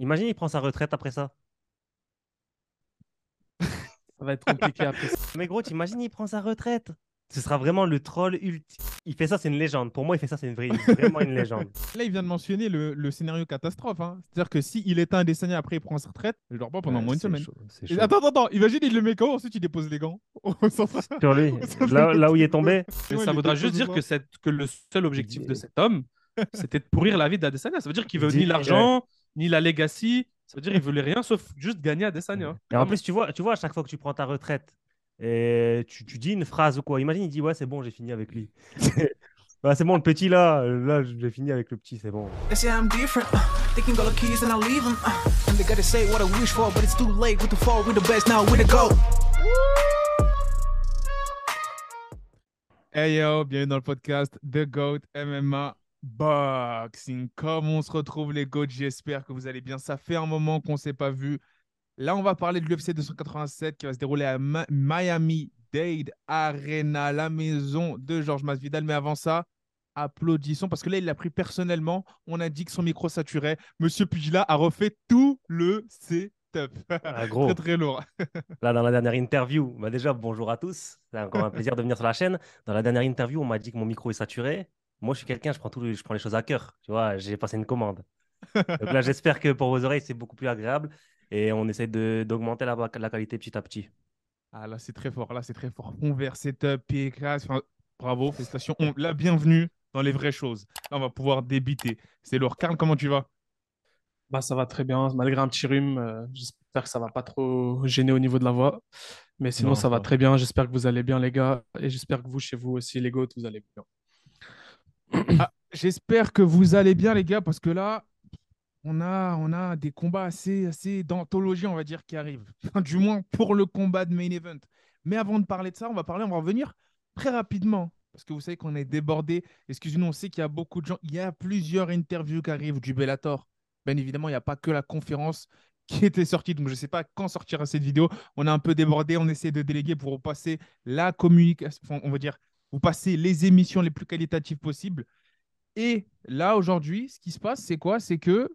Imagine, il prend sa retraite après ça. Ça va être compliqué après. Mais gros, t'imagines, il prend sa retraite. Ce sera vraiment le troll ultime. Il fait ça, c'est une légende. Pour moi, il fait ça, c'est une vraie, vraiment une légende. Là, il vient de mentionner le, le scénario catastrophe. hein. C'est-à-dire que s'il éteint un dessin après, il prend sa retraite, il dort pas pendant Ouais, moins d'une c'est semaine. chaud, Et chaud. Attends, attends, attends. Imagine, il le met KO, ensuite il dépose les gants. Sur lui, là, là où il est tombé. Ouais, ça voudra juste dire que, cette- que le seul objectif de cet homme, c'était de pourrir la vie d'Adesanya. Ça veut dire qu'il veut ni l'argent, ni la legacy. Ça veut dire qu'il voulait rien sauf juste gagner Adesanya. Et en plus, tu vois, tu vois, à chaque fois que tu prends ta retraite, et tu, tu dis une phrase ou quoi, imagine, il dit Ouais, c'est bon, j'ai fini avec lui. Ouais, c'est bon, le petit là, là, j'ai fini avec le petit, c'est bon. Uh. Uh. Hey yo, bienvenue dans le podcast The GOAT MMA Boxing. Comme on se retrouve les GOATs, j'espère que vous allez bien. Ça fait un moment qu'on ne s'est pas vu. Là, on va parler de l'UFC 287 qui va se dérouler à Ma- Miami Dade Arena, la maison de Georges Masvidal. Mais avant ça, applaudissons parce que là, il l'a pris personnellement. On a dit que son micro saturait. Monsieur Pugila a refait tout le setup. Ah, gros. très très lourd. Là, dans la dernière interview, bah déjà, bonjour à tous. C'est encore un plaisir de venir sur la chaîne. Dans la dernière interview, on m'a dit que mon micro est saturé. Moi, je suis quelqu'un, je prends, tout, je prends les choses à cœur. Tu vois, j'ai passé une commande. Donc là, j'espère que pour vos oreilles, c'est beaucoup plus agréable. Et on essaie de- d'augmenter la, la qualité petit à petit. Ah là, c'est très fort. Là, c'est très fort. Convert, setup, PK. Enfin, bravo, félicitations. On, la bienvenue dans les vraies choses. Là, on va pouvoir débiter. C'est lourd. Karl, comment tu vas? Bah, ça va très bien, malgré un petit rhume. euh, J'espère que ça va pas trop gêner au niveau de la voix. Mais sinon, Non, ça va très bien. J'espère que vous allez bien, les gars. Et j'espère que vous, chez vous aussi, les GOAT, vous allez bien. Ah, J'espère que vous allez bien, les gars, parce que là, on a, on a des combats assez, assez d'anthologie, on va dire, qui arrivent. Du moins pour le combat de main event. Mais avant de parler de ça, on va parler, on va revenir très rapidement. Parce que vous savez qu'on est débordé. Excusez-nous, on sait qu'il y a beaucoup de gens. Il y a plusieurs interviews qui arrivent du Bellator. Bien évidemment, il n'y a pas que la conférence qui était sortie. Donc, je ne sais pas quand sortira cette vidéo. On est un peu débordé. On essaie de déléguer pour passer la communication. On va dire, vous passer les émissions les plus qualitatives possibles. Et là, aujourd'hui, ce qui se passe, c'est quoi? C'est que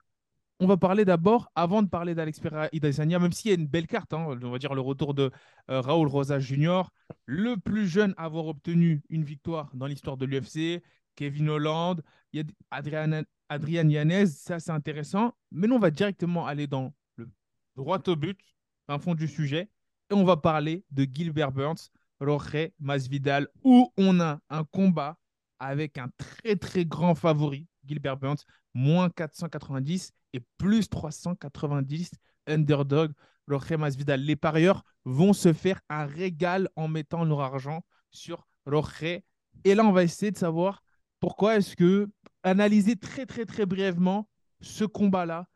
on va parler d'abord, avant de parler d'Alex Pereira même s'il y a une belle carte, hein, on va dire le retour de euh, Raoul Rosa Jr., le plus jeune à avoir obtenu une victoire dans l'histoire de l'UFC, Kevin Holland, y a Adrian, Adrian Yanez, ça c'est intéressant. Mais nous, on va directement aller dans le droit au but, un fond du sujet, et on va parler de Gilbert Burns, Jorge Masvidal, où on a un combat avec un très très grand favori, Gilbert Burns, moins 490 et plus 390 underdog, Jorge Masvidal. Les parieurs vont se faire un régal en mettant leur argent sur Jorge. Et là, on va essayer de savoir pourquoi est-ce que, analyser très très très brièvement ce combat-là,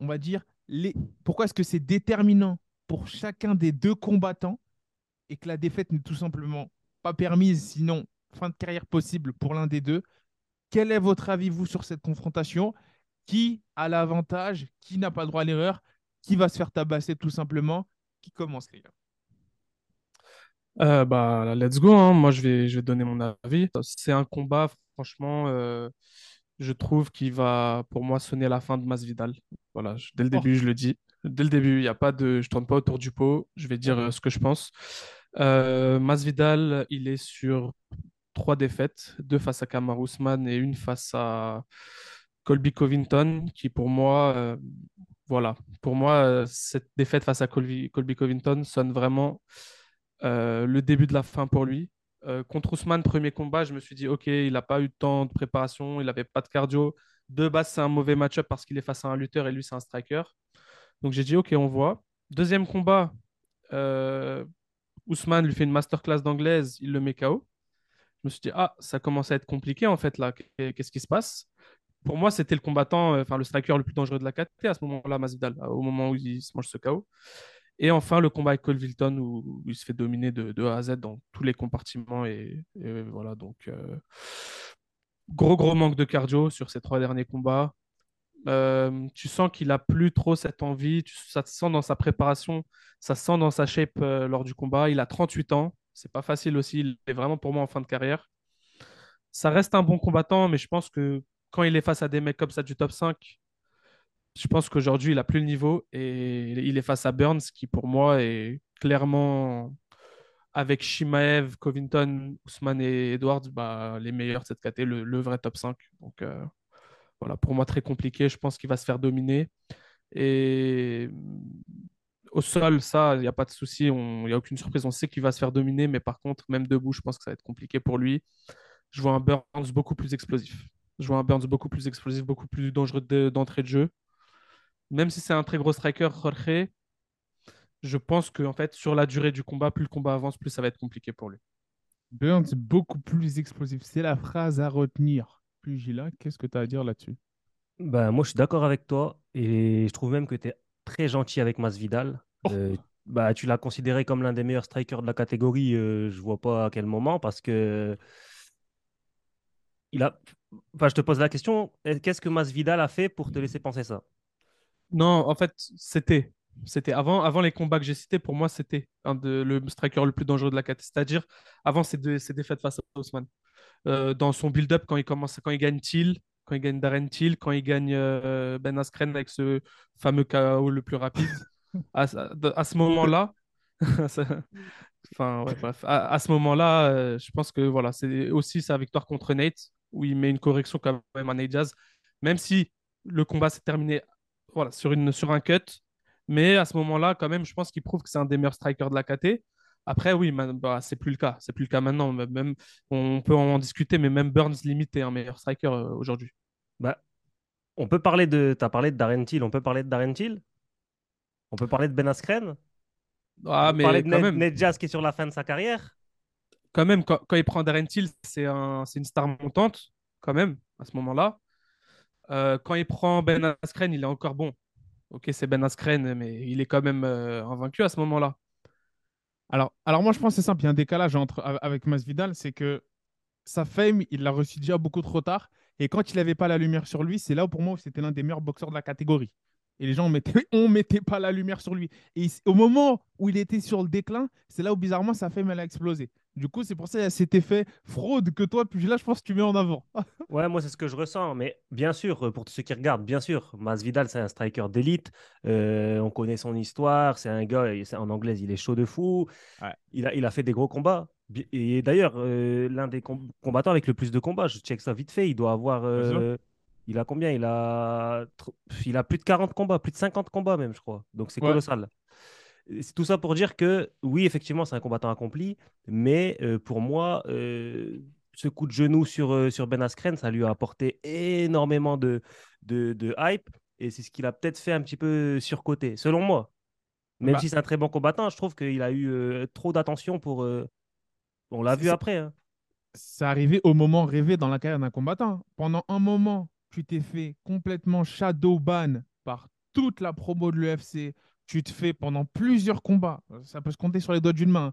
on va dire, les... pourquoi est-ce que c'est déterminant pour chacun des deux combattants et que la défaite n'est tout simplement pas permise, sinon fin de carrière possible pour l'un des deux. Quel est votre avis, vous, sur cette confrontation? Qui a l'avantage Qui n'a pas le droit à l'erreur? Qui va se faire tabasser tout simplement? Qui commence, les gars? Euh, bah, let's go. hein. Moi, je vais, je vais donner mon avis. C'est un combat, franchement, euh, je trouve qu'il va, pour moi, sonner la fin de Masvidal. Voilà, je- dès le Oh. début, je le dis. Dès le début, il y a pas de, je tourne pas autour du pot. Je vais dire euh, ce que je pense. Euh, Masvidal, il est sur trois défaites, deux face à Kamaru Usman et une face à Colby Covington, qui pour moi, euh, voilà, pour moi, euh, cette défaite face à Colby, Covington sonne vraiment euh, le début de la fin pour lui. Contre Ousmane, premier combat, je me suis dit, OK, il n'a pas eu temps de préparation, il n'avait pas de cardio. De base, c'est un mauvais match-up parce qu'il est face à un lutteur et lui, c'est un striker. Donc j'ai dit, OK, on voit. Deuxième combat, Ousmane lui fait une masterclass d'anglaise, il le met KO. Je me suis dit, ah, ça commence à être compliqué en fait là, qu'est-ce qui se passe? Pour moi, c'était le combattant, euh, enfin le striker le plus dangereux de la KT à ce moment-là, Masvidal, au moment où il se mange ce KO. Et enfin, le combat avec Colvilton où, où il se fait dominer de, A à Z dans tous les compartiments. Et, et voilà, donc euh, gros, gros manque de cardio sur ces trois derniers combats. Euh, tu sens qu'il a plus trop cette envie, ça se sent dans sa préparation, ça se sent dans sa shape euh, lors du combat. Il a 38 ans, c'est pas facile aussi, il est vraiment pour moi en fin de carrière. Ça reste un bon combattant, mais je pense que quand il est face à des mecs comme ça du top 5, je pense qu'aujourd'hui, il a plus le niveau et il est face à Burns, qui pour moi est clairement, avec Shimaev, Covington, Ousmane et Edwards, bah, les meilleurs de cette catégorie, le, vrai top 5. Donc euh, voilà, pour moi, très compliqué. Je pense qu'il va se faire dominer. Et au sol, ça, il n'y a pas de souci, il n'y a aucune surprise. On sait qu'il va se faire dominer, mais par contre, même debout, je pense que ça va être compliqué pour lui. Je vois un Burns beaucoup plus explosif. Je vois un Burns beaucoup plus explosif, beaucoup plus dangereux d'entrée de jeu même si c'est un très gros striker, Jorge, je pense que en fait, sur la durée du combat, plus le combat avance, plus ça va être compliqué pour lui. Burns beaucoup plus explosif. C'est la phrase à retenir. Pugila, qu'est-ce que tu as à dire là-dessus? Ben, Moi, je suis d'accord avec toi et je trouve même que tu es très gentil avec Masvidal. Oh. Euh, bah, tu l'as considéré comme l'un des meilleurs strikers de la catégorie. Euh, je vois pas à quel moment parce que. Il a... enfin, je te pose la question qu'est-ce que Masvidal a fait pour te laisser penser ça? Non, en fait, c'était. C'était avant, avant les combats que j'ai cités, pour moi, c'était un de, le striker le plus dangereux de la catégorie. C'est-à-dire, avant ses, défaites face à Osman. Euh, dans son build-up, quand il commence, quand il gagne Thiel, quand il gagne Darren Thiel, quand il gagne euh, Ben Askren avec ce fameux KO le plus rapide, à, ce moment-là, enfin, ouais, bref, à, ce moment-là, euh, je pense que voilà, c'est aussi sa victoire contre Nate, où il met une correction quand même à Nate Jazz, même si le combat s'est terminé voilà, sur, une, sur un cut. Mais à ce moment-là, quand même, je pense qu'il prouve que c'est un des meilleurs strikers de la KT. Après, oui, bah, c'est plus le cas. C'est plus le cas maintenant. Même, on peut en discuter, mais même Burns limite est un meilleur striker euh, aujourd'hui. Bah, on peut parler de. Tu as parlé de Darren Till. On peut parler de Darren Till? On peut parler de Ben Askren? Ah, on peut mais parler de Ned, même... Jazz qui est sur la fin de sa carrière? Quand même, quand, il prend Darren Till, c'est un, une star montante, quand même, à ce moment-là. Euh, quand il prend Ben Askren, il est encore bon. Ok, c'est Ben Askren, mais il est quand même euh, invaincu à ce moment-là. Alors, alors moi, je pense que c'est simple. Il y a un décalage avec Masvidal, c'est que sa fame, il l'a reçu déjà beaucoup trop tard. Et quand il n'avait pas la lumière sur lui, c'est là où pour moi c'était l'un des meilleurs boxeurs de la catégorie. Et les gens ne mettaient, on mettait pas la lumière sur lui. Et au moment où il était sur le déclin, c'est là où bizarrement sa fame elle a explosé. Du coup, c'est pour ça qu'il y a cet effet fraude que toi, puis là, je pense que tu mets en avant. ouais, moi, c'est ce que je ressens. Mais bien sûr, euh, pour tous ceux qui regardent, bien sûr, Masvidal, c'est un striker d'élite. Euh, on connaît son histoire. C'est un gars, en anglais, il est chaud de fou. Il, a, il a fait des gros combats. Et d'ailleurs, euh, l'un des combattants avec le plus de combats, je check ça vite fait, il doit avoir. il a combien? Il a... il a plus de 40 combats, plus de 50 combats même, je crois. Donc c'est colossal. C'est tout ça pour dire que oui, effectivement, c'est un combattant accompli, mais euh, pour moi, euh, ce coup de genou sur, euh, sur Ben Askren, ça lui a apporté énormément de, de, hype et c'est ce qu'il a peut-être fait un petit peu surcoté, selon moi. Même bah si c'est un très bon combattant, je trouve qu'il a eu trop d'attention pour. On l'a vu après. Hein. Ça arrivait au moment rêvé dans la carrière d'un combattant. Pendant un moment, tu t'es fait complètement shadow ban par toute la promo de l'UFC, tu te fais pendant plusieurs combats, ça peut se compter sur les doigts d'une main,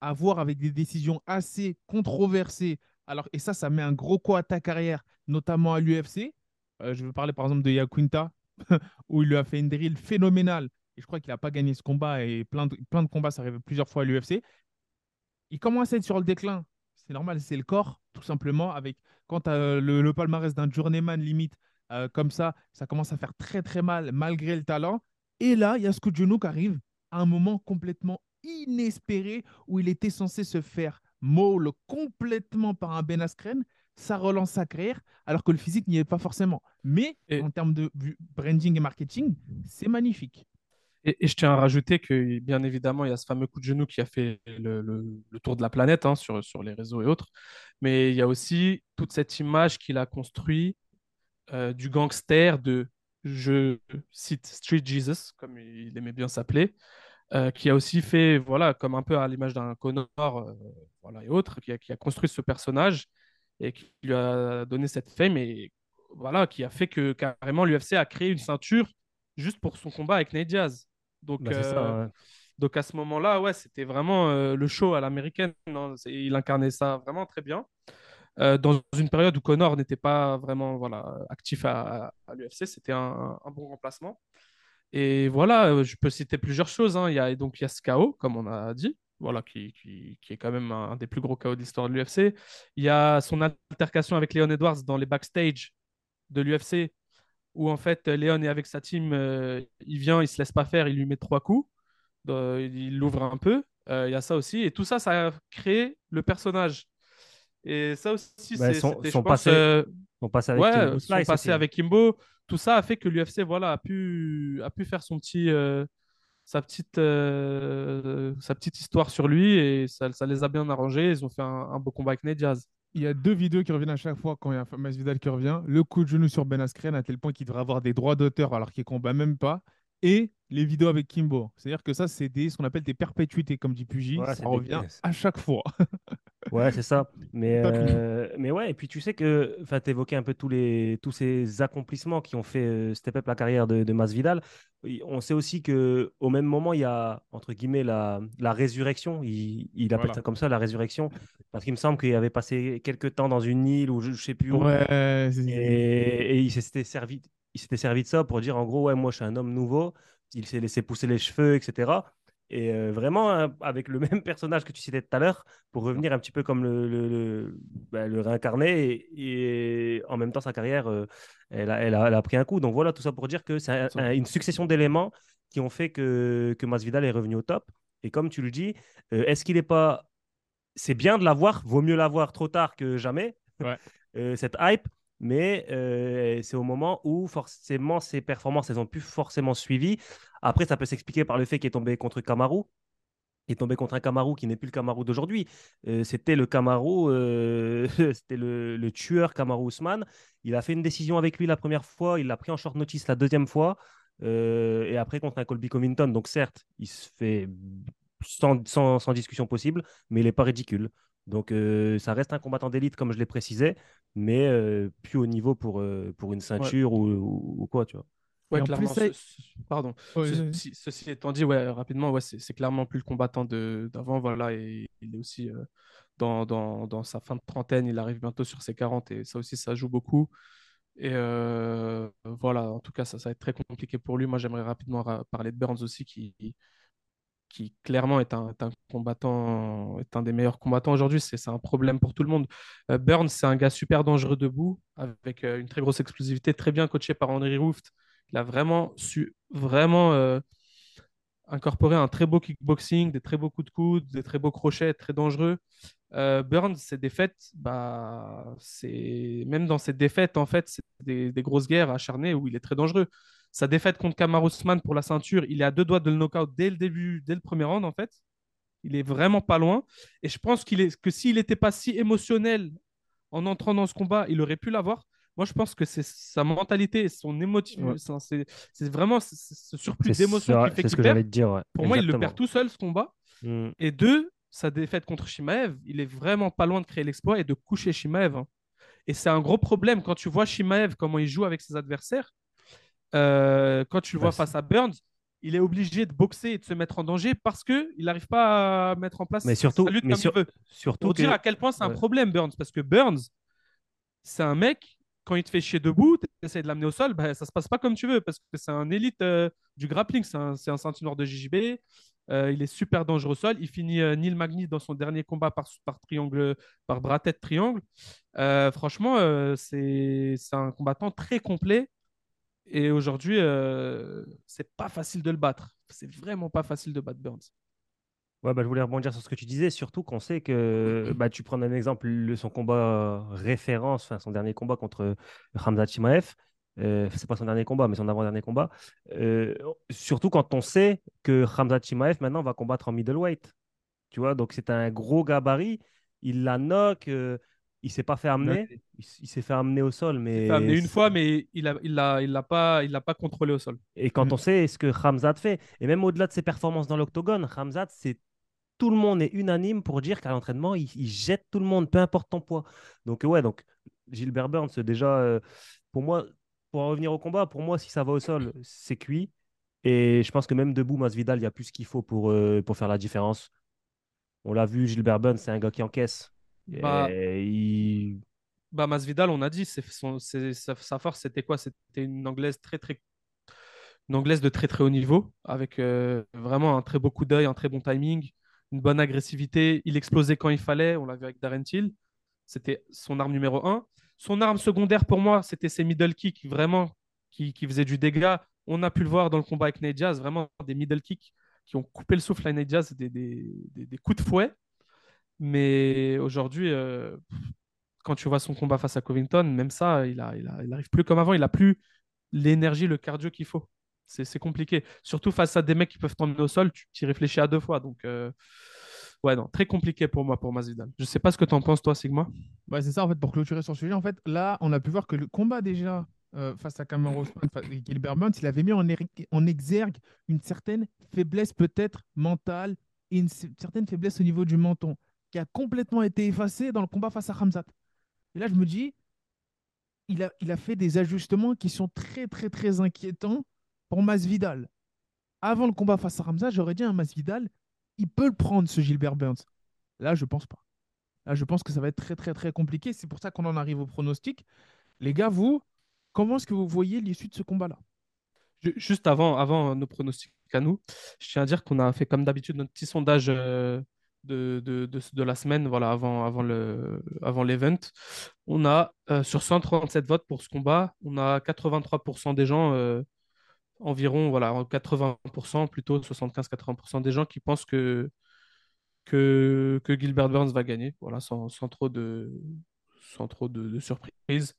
avoir avec des décisions assez controversées. Alors, et ça, ça met un gros coup à ta carrière, notamment à l'UFC. Euh, je veux parler par exemple de Yaquinta, où il lui a fait une drill phénoménale. Et je crois qu'il n'a pas gagné ce combat et plein de, combats, ça arrive plusieurs fois à l'UFC. Il commence à être sur le déclin. C'est normal, c'est le corps, tout simplement. Avec quand tu as le, palmarès d'un journeyman limite euh, comme ça, ça commence à faire très très mal malgré le talent. Et là, il y a ce coup de genou qui arrive à un moment complètement inespéré où il était censé se faire maul complètement par un Ben Askren. Ça relance sa carrière, alors que le physique n'y est pas forcément. Mais en termes de branding et marketing, c'est magnifique. Et, je tiens à rajouter que, bien évidemment, il y a ce fameux coup de genou qui a fait le, tour de la planète hein, sur, sur les réseaux et autres. Mais il y a aussi toute cette image qu'il a construite euh, du gangster, de je cite Street Jesus, comme il aimait bien s'appeler, euh, qui a aussi fait, voilà, comme un peu à l'image d'un Connor euh, voilà, et autres, qui a, qui a, construit ce personnage et qui lui a donné cette fame et voilà, qui a fait que carrément l'UFC a créé une ceinture juste pour son combat avec Nate Diaz. Donc, bah, euh, donc à ce moment-là, ouais, c'était vraiment le show à l'américaine. Il incarnait ça vraiment très bien. Euh, dans une période où Connor n'était pas vraiment voilà, actif à, l'UFC, c'était un, bon remplacement. Et voilà, euh, je peux citer plusieurs choses. Hein. Il y a, donc il ce KO, comme on a dit, voilà, qui, qui, qui est quand même un, des plus gros KO de l'histoire de l'UFC. Il y a son altercation avec Leon Edwards dans les backstage de l'UFC, où en fait Léon est avec sa team, euh, il vient, il se laisse pas faire, il lui met trois coups, euh, il l'ouvre un peu. Il y a ça aussi. Et tout ça, ça a créé le personnage. Et ça aussi, Bah, c'est son- son passé euh, On passe avec ouais, Kimbo son Slice passé avec Kimbo, tout ça a fait que l'UFC voilà, a, pu, a pu faire son petit, euh, sa, petite, euh, sa petite histoire sur lui et ça, ça les a bien arrangés. Ils ont fait un, un beau combat avec Nate Diaz. Il y a deux vidéos qui reviennent à chaque fois quand il y a Masvidal qui revient. Le coup de genou sur Ben Askren à tel point qu'il devrait avoir des droits d'auteur alors qu'il combat même pas. Et les vidéos avec Kimbo. C'est-à-dire que ça, c'est des, ce qu'on appelle des perpétuités, comme dit Pugy. Ouais, ça revient à chaque fois. Ouais, c'est ça. Mais, euh, mais ouais, et puis tu sais que tu évoquais un peu tous, les, tous ces accomplissements qui ont fait euh, step up la carrière de, de Masvidal. On sait aussi que au même moment, il y a, entre guillemets, la, la résurrection. Il, il appelle Voilà. ça comme ça, la résurrection. Parce qu'il me semble qu'il avait passé quelques temps dans une île ou je, je sais plus où. Ouais, c'est- Et, et il s'était servi, il s'était servi de ça pour dire en gros, ouais, moi je suis un homme nouveau. Il s'est laissé pousser les cheveux, etc. Et euh, vraiment, hein, avec le même personnage que tu citais tout à l'heure, pour revenir un petit peu comme le, le, le, bah, le réincarner. Et, et en même temps, sa carrière, euh, elle, a, elle, a, elle a pris un coup. Donc voilà, tout ça pour dire que c'est un- Ça. un- une succession d'éléments qui ont fait que, que Masvidal est revenu au top. Et comme tu le dis, euh, est-ce qu'il n'est pas. C'est bien de l'avoir, vaut mieux l'avoir trop tard que jamais, Ouais. cette hype? Mais euh, c'est au moment où forcément ses performances, elles ont plus forcément suivi. Après, ça peut s'expliquer par le fait qu'il est tombé contre Kamaru. Il est tombé contre un Kamaru qui n'est plus le Kamaru d'aujourd'hui. Euh, c'était le Kamaru, euh, c'était le, tueur Kamaru Usman. Il a fait une décision avec lui la première fois, il l'a pris en short notice la deuxième fois. et après contre un Colby Covington. Donc certes, il se fait sans discussion possible, mais il n'est pas ridicule. Donc euh, ça reste un combattant d'élite, comme je l'ai précisé, mais euh, plus au niveau pour, euh, pour une ceinture ou, ou- ou quoi, tu vois. Ouais, en clairement. plus, ça- ce- ce- pardon. Ouais, Ceci, ceci étant dit, ouais, rapidement, ouais, c'est clairement plus le combattant de- d'avant. Voilà, et il est aussi euh, dans, dans, dans sa fin de trentaine. Il arrive bientôt sur ses 40 et ça aussi, ça joue beaucoup. Et euh, voilà, en tout cas, ça, ça va être très compliqué pour lui. Moi, j'aimerais rapidement ra- parler de Burns aussi, qui, qui clairement est un, combattant, est un des meilleurs combattants aujourd'hui. C'est un problème pour tout le monde. Euh, Burns, c'est un gars super dangereux debout, avec euh, une très grosse explosivité, très bien coaché par Henry Ruft. Il a vraiment su vraiment euh, incorporer un très beau kickboxing, des très beaux coups de coude, des très beaux crochets, très dangereux. Burns, ses défaites, bah, même dans ses défaites, en fait, c'est des grosses guerres acharnées où il est très dangereux. Sa défaite contre Kamaru Usman pour la ceinture, il est à deux doigts de le knockout dès le début, dès le premier round, en fait. Il est vraiment pas loin. Et je pense qu'il est, que s'il n'était pas si émotionnel en entrant dans ce combat, il aurait pu l'avoir. Moi, je pense que c'est sa mentalité, son émotif, Ouais. c'est- vraiment ce, surplus d'émotion qui fait c'est ce qu'il que perd. j'allais te dire. ouais. Pour moi, il le perd tout seul, ce combat. Mm. Et deux, sa défaite contre Shimaev, il est vraiment pas loin de créer l'exploit et de coucher Shimaev. hein. Et c'est un gros problème quand tu vois Shimaev, comment il joue avec ses adversaires. Euh, quand tu le vois face à Burns, il est obligé de boxer et de se mettre en danger parce qu'il n'arrive pas à mettre en place Mais surtout, sa lutte mais comme sur- il veut. surtout Pour que. dire à quel point c'est un Ouais. problème, Burns. Parce que Burns, c'est un mec, quand il te fait chier debout, tu essaies de l'amener au sol, bah, ça se passe pas comme tu veux. Parce que c'est un élite euh, du grappling. C'est un, un ceinture de JJB. Euh, il est super dangereux au sol. Il finit euh, Neil Magny dans son dernier combat par, par triangle, par bras tête triangle. Franchement, c'est un combattant très complet. Et aujourd'hui, euh, c'est pas facile de le battre. C'est vraiment pas facile de battre Burns. Ouais, bah, je voulais rebondir sur ce que tu disais, surtout qu'on sait que bah, tu prends un exemple, le- son combat euh, référence, enfin, son dernier combat contre Hamza Chimaev. Euh, c'est pas son dernier combat, mais son avant-dernier combat. Euh, surtout quand on sait que Hamza Chimaev maintenant va combattre en middleweight. Tu vois, donc c'est un gros gabarit. Il la knock, euh, il s'est pas fait amener. Il, s'est fait amener au sol, mais. Il l'a amené une fois, mais il l'a il l'a- il l'a pas, il l'a pas contrôlé au sol. Et quand Mm. on sait ce que Hamzat fait, et même au-delà de ses performances dans l'octogone, Hamzat, c'est tout le monde est unanime pour dire qu'à l'entraînement, il, il jette tout le monde, peu importe ton poids. Donc, ouais, donc Gilbert Burns, déjà, euh, pour moi, pour en revenir au combat, pour moi, si ça va au sol, c'est cuit. Et je pense que même debout, Masvidal, il y a plus ce qu'il faut pour, euh, pour faire la différence. On l'a vu, Gilbert Burns, c'est un gars qui encaisse. Bah, il- bah Masvidal, on a dit, c'est son, c'est- sa, sa force, c'était quoi? C'était une anglaise très, très, une anglaise de très, très haut niveau, avec euh, vraiment un très beau coup d'œil, un très bon timing, une bonne agressivité. Il explosait quand il fallait. On l'a vu avec Darren Till. C'était son arme numéro un. Son arme secondaire, pour moi, c'était ses middle kicks, vraiment, qui, qui faisait du dégât. On a pu le voir dans le combat avec Nate vraiment des middle kicks qui ont coupé le souffle à Nate Diaz, des, des, des- des coups de fouet. Mais aujourd'hui, euh, quand tu vois son combat face à Covington, même ça, il a, plus comme avant. Il a plus l'énergie, le cardio qu'il faut. C'est compliqué. Surtout face à des mecs qui peuvent t'emmener au sol, tu y réfléchis à deux fois. Donc, euh, ouais, non, très compliqué pour moi, pour Masvidal. Je sais pas ce que tu en penses, toi, Sigma. Ouais, c'est ça, en fait, pour clôturer sur le sujet. En fait, là, on a pu voir que le combat déjà euh, face à Cameron à Gilbert Burns, il avait mis en, er- en exergue une certaine faiblesse peut-être mentale et une certaine faiblesse au niveau du menton qui a complètement été effacée dans le combat face à Hamzat. Et là, je me dis, il a, fait des ajustements qui sont très, très, très inquiétants pour Masvidal. Avant le combat face à Hamzat, j'aurais dit à Masvidal, il peut le prendre, ce Gilbert Burns. Là, je pense pas. Là, je pense que ça va être très, très, très compliqué. C'est pour ça qu'on en arrive au pronostic. Les gars, vous, comment est-ce que vous voyez l'issue de ce combat-là? Ju- Juste avant, avant nos pronostics à nous, je tiens à dire qu'on a fait comme d'habitude notre petit sondage euh, de, de, de, de la semaine, voilà, avant, avant le, avant l'event. On a euh, sur 137 votes pour ce combat, on a 83% des gens, euh, environ, voilà, 80%, plutôt 75-80% des gens qui pensent que, que, que Gilbert Burns va gagner, voilà, sans, sans trop de, sans trop de, surprise.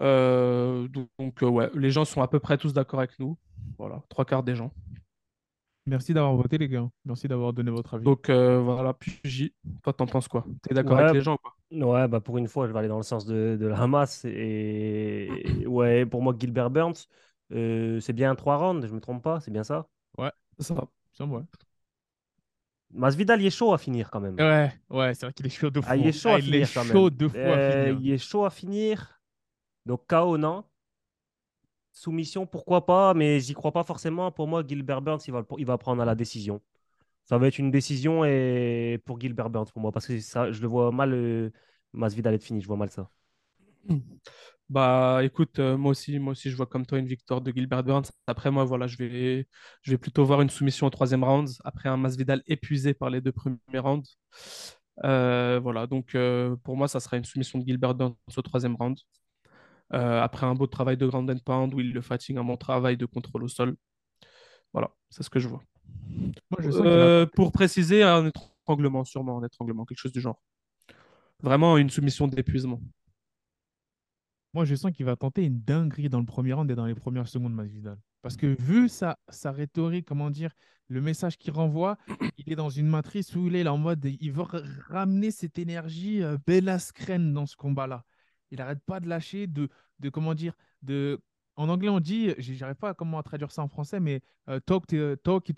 Euh, donc, ouais, les gens sont à peu près tous d'accord avec nous. Voilà, trois quarts des gens. Merci d'avoir voté, les gars. Merci d'avoir donné votre avis. Donc euh, voilà, puis J, toi t'en penses quoi? T'es d'accord Ouais. avec les gens quoi? Ouais, bah pour une fois, je vais aller dans le sens de, de la Hamas. Et ouais, pour moi, Gilbert Burns, euh, c'est bien trois rounds, je me trompe pas, c'est bien ça? Ça va. Ça, ouais. Masvidal, il est chaud à finir quand même. Ouais, ouais, c'est vrai qu'il est chaud de fou. Ah, il est chaud Ah, à il finir est chaud de fou à Euh, finir. il est chaud à finir. Donc KO, non? Soumission, pourquoi pas, mais j'y crois pas forcément. Pour moi, Gilbert Burns, il va, il va prendre la décision. Ça va être une décision et pour Gilbert Burns pour moi, parce que ça, je le vois mal, euh, Masvidal être fini, je vois mal ça. Bah écoute, euh, moi aussi, moi aussi je vois comme toi une victoire de Gilbert Burns. Après moi voilà, je vais, je vais plutôt voir une soumission au troisième round après un Masvidal épuisé par les deux premiers rounds. Euh, voilà, donc euh, pour moi ça sera une soumission de Gilbert Burns au troisième round. Euh, après un beau travail de ground and pound où il le fatigue, un bon travail de contrôle au sol. Voilà, c'est ce que je vois. Moi, je sens qu'il a- Euh, pour préciser, un étranglement, sûrement un étranglement, quelque chose du genre. Vraiment une soumission d'épuisement. Moi, je sens qu'il va tenter une dinguerie dans le premier round et dans les premières secondes, Masvidal. Parce que vu sa, sa rhétorique, comment dire, le message qu'il renvoie, il est dans une matrice où il est là en mode, il veut ramener cette énergie euh, Bel Askren dans ce combat-là. Il n'arrête pas de lâcher, de, de comment dire, de... En anglais, on dit, j'arrive pas à comment traduire ça en français, mais euh, talk, talk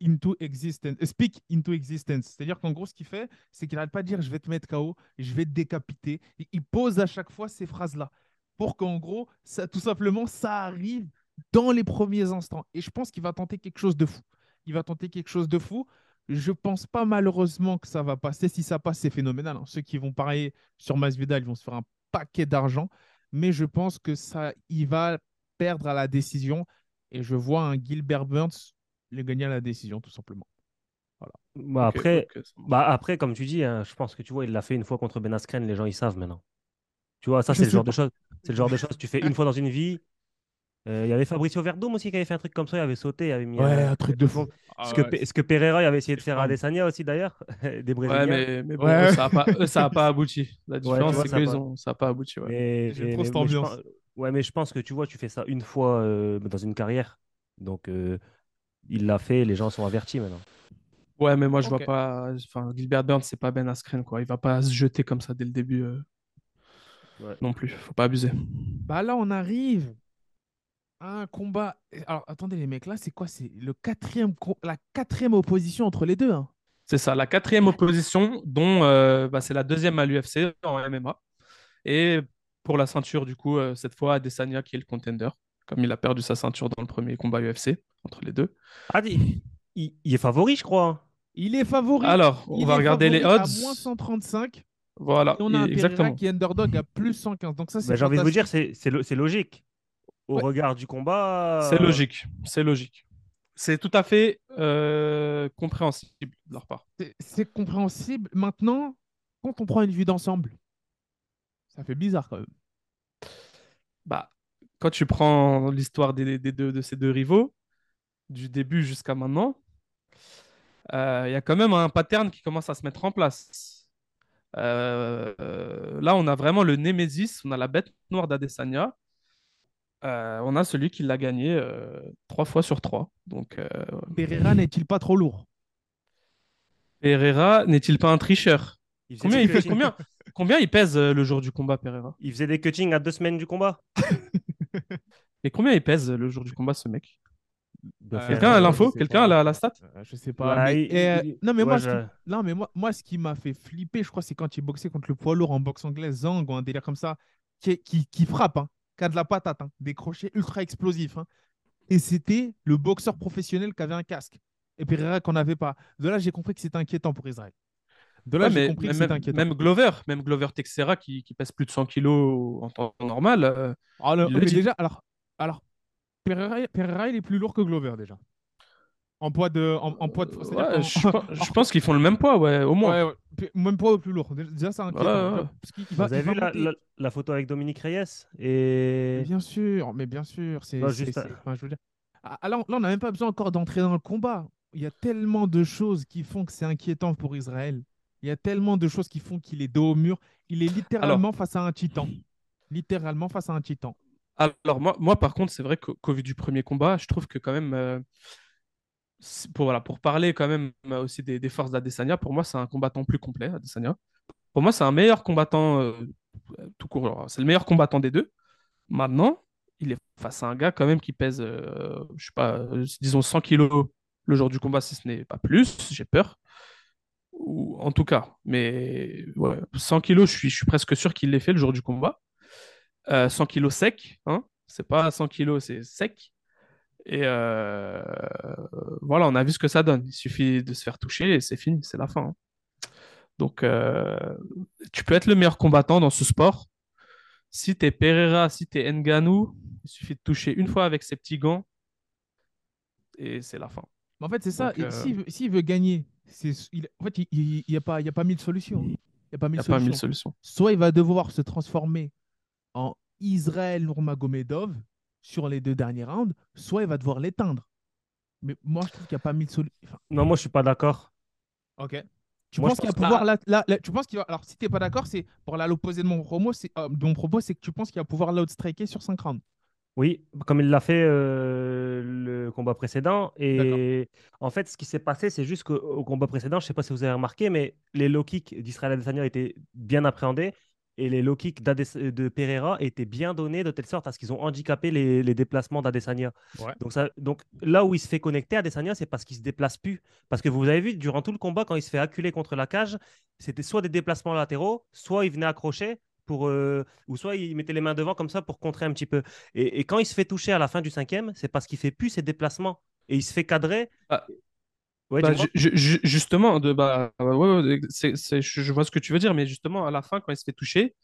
into, existence, euh, speak into existence. C'est-à-dire qu'en gros, ce qu'il fait, c'est qu'il n'arrête pas de dire, je vais te mettre KO, je vais te décapiter. Il pose à chaque fois ces phrases-là pour qu'en gros, ça, tout simplement, ça arrive dans les premiers instants. Et je pense qu'il va tenter quelque chose de fou. Il va tenter quelque chose de fou. Je pense pas malheureusement que ça va passer. Si ça passe, c'est phénoménal. hein. Ceux qui vont parier sur Masvidal, ils vont se faire un paquet d'argent. Mais je pense que ça, il va perdre à la décision. Et je vois un Gilbert Burns le gagner à la décision, tout simplement. Bah, après, bah, après, comme tu dis, hein, je pense que tu vois, il l'a fait une fois contre Ben Askren, les gens ils savent maintenant. Tu vois, ça c'est le genre de choses. C'est le genre de choses que tu fais une fois dans une vie. Euh, Il y avait Fabricio Verdum aussi qui avait fait un truc comme ça, il avait sauté, il avait mis Ouais, un- un truc de fou. Ce que, ce que Pereira il avait essayé de faire à. Adesanya aussi d'ailleurs, des Brésiliens. Ouais, mais, mais bon, Ouais. eux, ça n'a pas, eux, ça a pas abouti. La différence, c'est ça a qu'eux, pas- ils ont- ça n'a pas abouti. ouais. Mais- trop cette ambiance. pense- ouais, mais je pense que tu vois, tu fais ça une fois euh, dans une carrière. Donc, euh, il l'a fait, les gens sont avertis maintenant. Ouais, mais moi, je Ok. vois pas. Enfin, Gilbert Burns, c'est pas Ben Askren, quoi. Il va pas se jeter comme ça dès le début euh, Ouais. non plus. Faut pas abuser. Bah là, on arrive un combat. Alors, attendez, les mecs, là, c'est quoi? C'est le quatrième, la quatrième opposition entre les deux. hein. C'est ça, la quatrième opposition, dont euh, bah, c'est la deuxième à l'UFC en MMA. Et pour la ceinture, du coup, euh, cette fois, Adesanya qui est le contender, comme il a perdu sa ceinture dans le premier combat UFC entre les deux. Ah, il, il- est favori, je crois. hein. Il est favori. Alors, on Il va est regarder les odds. À moins 135. Voilà, Et on a un exactement. qui est underdog à plus 115. Donc ça, c'est j'ai envie de vous dire, c'est logique. Au Ouais. regard du combat. C'est euh, logique, c'est logique. C'est tout à fait euh, compréhensible de leur part. C'est- compréhensible. Maintenant, quand on prend une vue d'ensemble, ça fait bizarre quand même. Bah, quand tu prends l'histoire des, des deux, de ces deux rivaux, du début jusqu'à maintenant, euh, il y a quand même un pattern qui commence à se mettre en place. Euh, là, on a vraiment le Némésis, on a la bête noire d'Adesanya. Euh, on a celui qui l'a gagné euh, trois fois sur trois. Donc, euh, Pereira n'est-il pas trop lourd? Pereira n'est-il pas un tricheur? Il combien il, fait, combien, combien il pèse euh, le jour du combat, Pereira? Il faisait des cuttings à deux semaines du combat. Et combien il pèse euh, le jour du combat, ce mec? Euh, faire- Quelqu'un a l'info? Quelqu'un a la, la stat? Je sais pas. Mais- il- il- non, mais ouais, moi, ce je- qui... non, mais moi, moi, ce qui m'a fait flipper, je crois, c'est quand il boxait contre le poids lourd en boxe anglaise, Zang ou un délire comme ça, qui, qui, qui frappe, hein, qui a de la patate, hein, des crochets ultra explosifs. hein. Et c'était le boxeur professionnel qui avait un casque. Et Pereira qu'on n'avait pas. De là, j'ai compris que c'était inquiétant pour Israël. De là, Ouais, j'ai compris que même, c'était inquiétant. même Glover, même Glover Texera qui, qui pèse plus de 100 kilos en temps normal. euh, Ah, mais déjà, alors, alors Pereira, Pereira, il est plus lourd que Glover déjà. En poids de. En, en poids de ouais, je, pense- je pense qu'ils font le même poids, ouais, au moins. Ouais, ouais. Puis Même poids ou plus lourd. Déjà, c'est inquiétant. Ouais, ouais. Parce qu'il va- Vous avez vu la, la- la photo avec Dominique Reyes Mais et bien sûr, mais bien sûr. C'est, juste c'est- à- enfin, je veux dire. Ah, ah, là, on- n'a même pas besoin encore d'entrer dans le combat. Il y a tellement de choses qui font que c'est inquiétant pour Israël. Il y a tellement de choses qui font qu'il est dos au mur. Il est littéralement face à un titan. Littéralement face à un titan. Alors, moi, moi, par contre, c'est vrai qu'au vu du premier combat, je trouve que quand même, euh, pour, voilà, pour parler quand même euh, aussi des, forces d'Adesanya, pour moi, c'est un combattant plus complet, Adesanya. Pour moi, c'est un meilleur combattant euh, tout court. C'est le meilleur combattant des deux. Maintenant, il est face à un gars quand même qui pèse, euh, je sais pas, euh, disons 100 kilos le jour du combat, si ce n'est pas plus, j'ai peur. Ou en tout cas, mais ouais, 100 kilos, je suis, presque sûr qu'il l'ait fait le jour du combat. Euh, 100 kilos sec, hein, c'est pas 100 kilos, c'est sec. Et euh, voilà, on a vu ce que ça donne. Il suffit de se faire toucher et c'est fini, c'est la fin. hein. Donc, euh, tu peux être le meilleur combattant dans ce sport. Si t'es Pereira, si t'es Ngannou, il suffit de toucher une fois avec ses petits gants et c'est la fin. Mais en fait, c'est ça. Euh, S'il veut, gagner, il, en fait, il n'y a, pas- il y a pas mille solutions. Il n'y a pas Il mille n'y a pas mille solutions. Soit il va devoir se transformer en Israël Nurmagomedov sur les deux derniers rounds, soit il va devoir l'éteindre. Mais moi, je trouve qu'il n'y a pas mille solutions. Enfin, non, moi je suis pas d'accord. ok. Tu Moi, penses qu'il va pouvoir la, la- la- tu penses qu'il va alors si t'es pas d'accord c'est pour l'opposé de mon propos c'est euh, de mon propos c'est que tu penses qu'il va pouvoir l'outstriker sur 5 rounds Oui, comme il l'a fait euh, le combat précédent. Et en fait, ce qui s'est passé, c'est juste qu'au combat précédent, je ne sais pas si vous avez remarqué, mais les low kicks d'Israël Adesanya étaient bien appréhendés et les low kicks d'Ades- de Pereira étaient bien donnés de telle sorte à ce qu'ils ont handicapé les, les déplacements d'Adesanya. Ouais. Donc, ça, donc là où il se fait connecter Adesanya, c'est parce qu'il se déplace plus. Parce que vous avez vu, durant tout le combat, quand il se fait acculer contre la cage, c'était soit des déplacements latéraux, soit il venait accrocher. Pour, euh, ou soit il mettait les mains devant comme ça pour contrer un petit peu. Et, et quand il se fait toucher à la fin du cinquième, c'est parce qu'il fait plus ses déplacements. Et il se fait cadrer. Ah. Ouais, Bah, justement, de, bah, ouais, je vois ce que tu veux dire, mais justement, à la fin, quand il se fait toucher,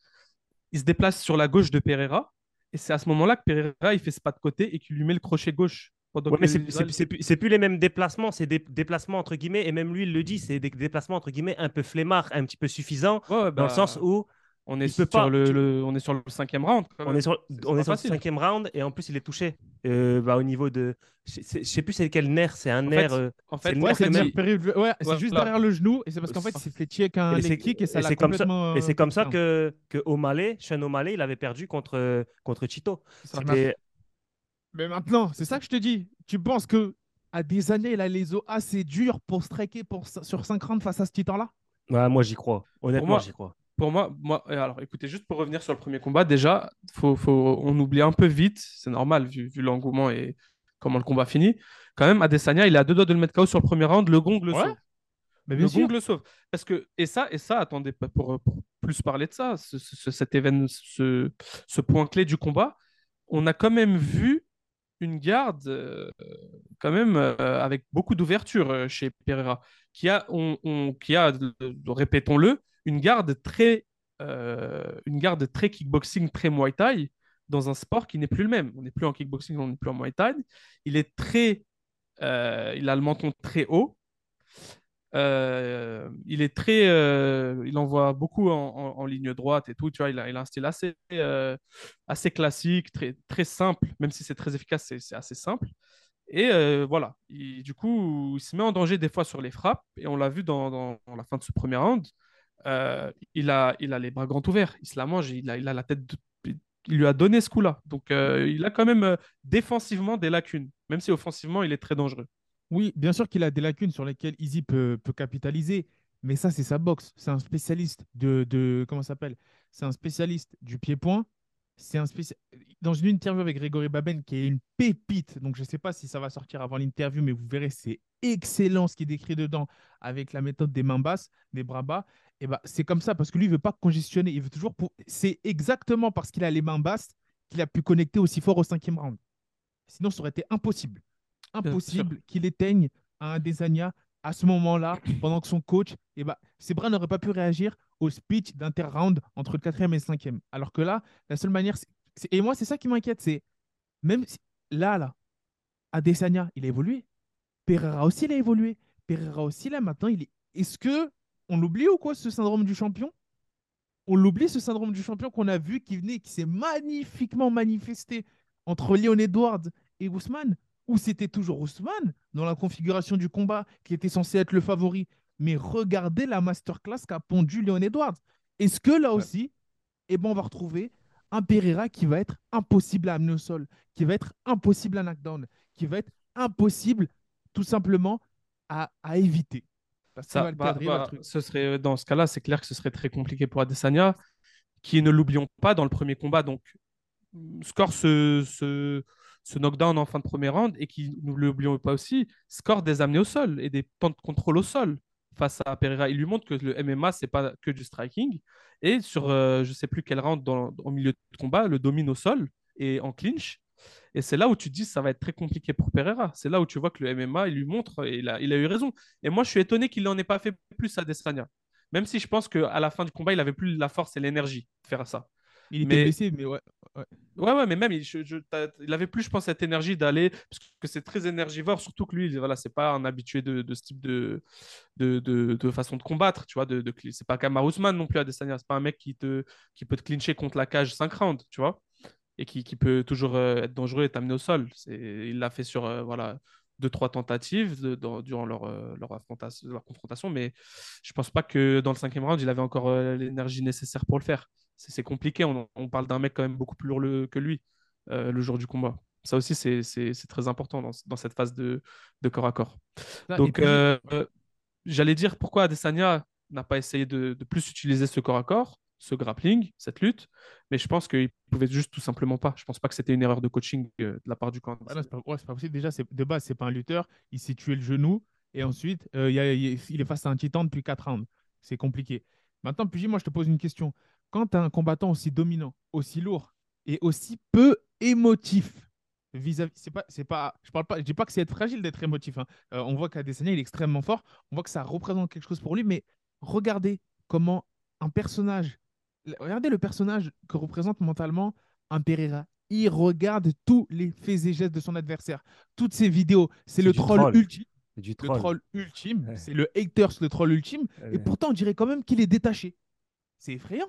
il se déplace sur la gauche de Pereira, et c'est à ce moment-là que Pereira, il fait ce pas de côté et qu'il lui met le crochet gauche. Ouais, mais c'est plus, c'est plus les mêmes déplacements, c'est des déplacements entre guillemets, et même lui il le dit, c'est des déplacements entre guillemets un peu flemmards, un petit peu suffisants, Ouais, dans bah, le sens où on est, sur pas- le, tu- le- on est sur le cinquième round. on est sur, c'est on est sur le cinquième round, et en plus il est touché euh, bah, au niveau de. Je sais, je sais plus c'est quel nerf, c'est un En nerf. fait, euh, En c'est fait, ouais c'est nerf ouais c'est Ouais, juste derrière le genou et c'est parce qu'en fait il s'est avec un leg c'est- kick et ça l'a c'est comme ça, et c'est comme ça down. que, que O'Malley, Sean O'Malley, il avait perdu contre, contre Chito. mais maintenant c'est ça que je te dis tu penses que à des années il a les os assez durs pour striker pour, sur 5 rounds face à ce titan là Ouais, moi j'y crois. Honnêtement, moi- j'y crois. Pour moi, moi, alors écoutez, juste pour revenir sur le premier combat, déjà, faut, faut, on oublie un peu vite, c'est normal vu, vu l'engouement et comment le combat finit. Quand même, Adesanya, il a deux doigts de le mettre KO sur le premier round, le gong le Ouais, sauve. mais le gong le sauve. Parce que, et ça, et ça, attendez, pas pour, pour plus parler de ça, ce, ce- cet événement, ce, ce point clé du combat, on a quand même vu une garde euh, quand même euh, avec beaucoup d'ouverture euh, chez Pereira, qui a, on, on- qui a, répétons-le, une garde très, euh, une garde très kickboxing, très Muay Thai, dans un sport qui n'est plus le même. On n'est plus en kickboxing, on n'est plus en Muay Thai. Il est très, euh, il a le menton très haut. Euh, il est très, il envoie beaucoup en, en- ligne droite et tout. Tu vois, il a, il a un style assez, assez classique, très, très simple, même si c'est très efficace, c'est assez simple. Et voilà, Il- du coup, il se met en danger des fois sur les frappes. Et on l'a vu dans- dans la fin de ce premier round. Euh, il a, il a les bras grands ouverts. Il se la mange. Il a, il a la tête. Il lui a donné ce coup-là. Donc, euh, il a quand même euh, défensivement des lacunes, même si offensivement, il est très dangereux. Oui, bien sûr qu'il a des lacunes sur lesquelles Easy peut, capitaliser, mais ça, c'est sa boxe. C'est un spécialiste de, de comment s'appelle? C'est un spécialiste du pied-point. C'est un spécial... Dans une interview avec Grégory Baben, qui est une pépite, donc je ne sais pas si ça va sortir avant l'interview, mais vous verrez, c'est excellent ce qu'il décrit dedans avec la méthode des mains basses, des bras bas. Et ben, c'est comme ça, parce que lui, il ne veut pas congestionner. Il veut toujours. Pour... C'est exactement parce qu'il a les mains basses qu'il a pu connecter aussi fort au cinquième round. Sinon, ça aurait été impossible impossible qu'il éteigne à un Desania à ce moment-là, pendant que son coach, eh ben, Sebra n'aurait pas pu réagir au speech d'inter-round entre le quatrième et le cinquième. Alors que là, la seule manière, et moi, c'est ça qui m'inquiète, c'est même si- là, là, Adesanya, il a évolué. Pereira aussi, il a évolué. Pereira aussi, là, maintenant, il est. Est-ce que on l'oublie ou quoi, ce syndrome du champion? On l'oublie, ce syndrome du champion qu'on a vu qui venait, qui s'est magnifiquement manifesté entre Leon Edwards et Ousmane Ou c'était toujours Ousmane dans la configuration du combat qui était censé être le favori Mais regardez la masterclass qu'a pondu Leon Edwards. Est-ce que là Ouais. aussi, eh ben, on va retrouver un Pereira qui va être impossible à amener au sol, qui va être impossible à knockdown, qui va être impossible tout simplement à, à éviter? Parce ça va bah, bah, truc. ce serait, dans ce cas-là, c'est clair que ce serait très compliqué pour Adesanya, qui, ne l'oublions pas, dans le premier combat, donc, score ce, ce, ce knockdown en fin de premier round et qui, nous ne l'oublions pas aussi, score des amenés au sol et des temps de contrôle au sol face à Pereira. Il lui montre que le MMA, c'est pas que du striking. Et sur, euh, je sais plus quel round dans, au milieu de combat, le domine au sol et en clinch. Et c'est là où tu te dis ça va être très compliqué pour Pereira. C'est là où tu vois que le MMA, il lui montre et il a, il a eu raison. Et moi, je suis étonné qu'il n'en ait pas fait plus à Desania. Même si je pense qu'à la fin du combat, il avait plus la force et l'énergie de faire ça. Il était mais- blessé, mais ouais. Ouais, ouais, mais même, il, je- je- t'as- il avait plus, je pense, cette énergie d'aller, parce que c'est très énergivore, surtout que lui, il- voilà, c'est pas un habitué de, de ce type de, de, de, de façon de combattre, tu vois, de, c'est pas Kamar Ousmane non plus, Adesanya, c'est pas un mec qui, te, qui peut te clincher contre la cage 5 rounds, tu vois, et qui, qui peut toujours euh, être dangereux et t'amener au sol. Il l'a fait sur, euh, voilà, deux, trois tentatives de- durant leur, euh, leur, confrontation, mais je pense pas que dans le cinquième round, il avait encore l'énergie nécessaire pour le faire. C'est compliqué, on, on parle d'un mec quand même beaucoup plus lourd le- que lui euh, le jour du combat. Ça aussi, c'est très important dans, dans cette phase de, de corps à corps. Et Donc, puis- euh, j'allais dire pourquoi Adesanya n'a pas essayé de, de plus utiliser ce corps à corps, ce grappling, cette lutte, mais je pense qu'il pouvait juste tout simplement pas. Je pense pas que c'était une erreur de coaching euh, de la part du camp. C'est pas, possible. Déjà, de base, c'est pas un lutteur. Il s'est tué le genou. Et ensuite, euh, il, est- face à un titan depuis 4 rounds. C'est compliqué. Maintenant, Pugy, moi, je te pose une question. Quand un combattant aussi dominant, aussi lourd et aussi peu émotif, vis-à-vis, c'est pas, c'est pas, je parle pas, je dis pas que c'est être fragile d'être émotif. hein. Euh, on voit qu'Adesanya, il est extrêmement fort. On voit que ça représente quelque chose pour lui. Mais regardez comment un personnage, regardez le personnage que représente mentalement un Pereira. Il regarde tous les faits et gestes de son adversaire, toutes ses vidéos. C'est le troll, troll. ultime. C'est du Le troll. troll ultime. Ouais. C'est le haters, le troll ultime. Et pourtant, on dirait quand même qu'il est détaché. C'est effrayant.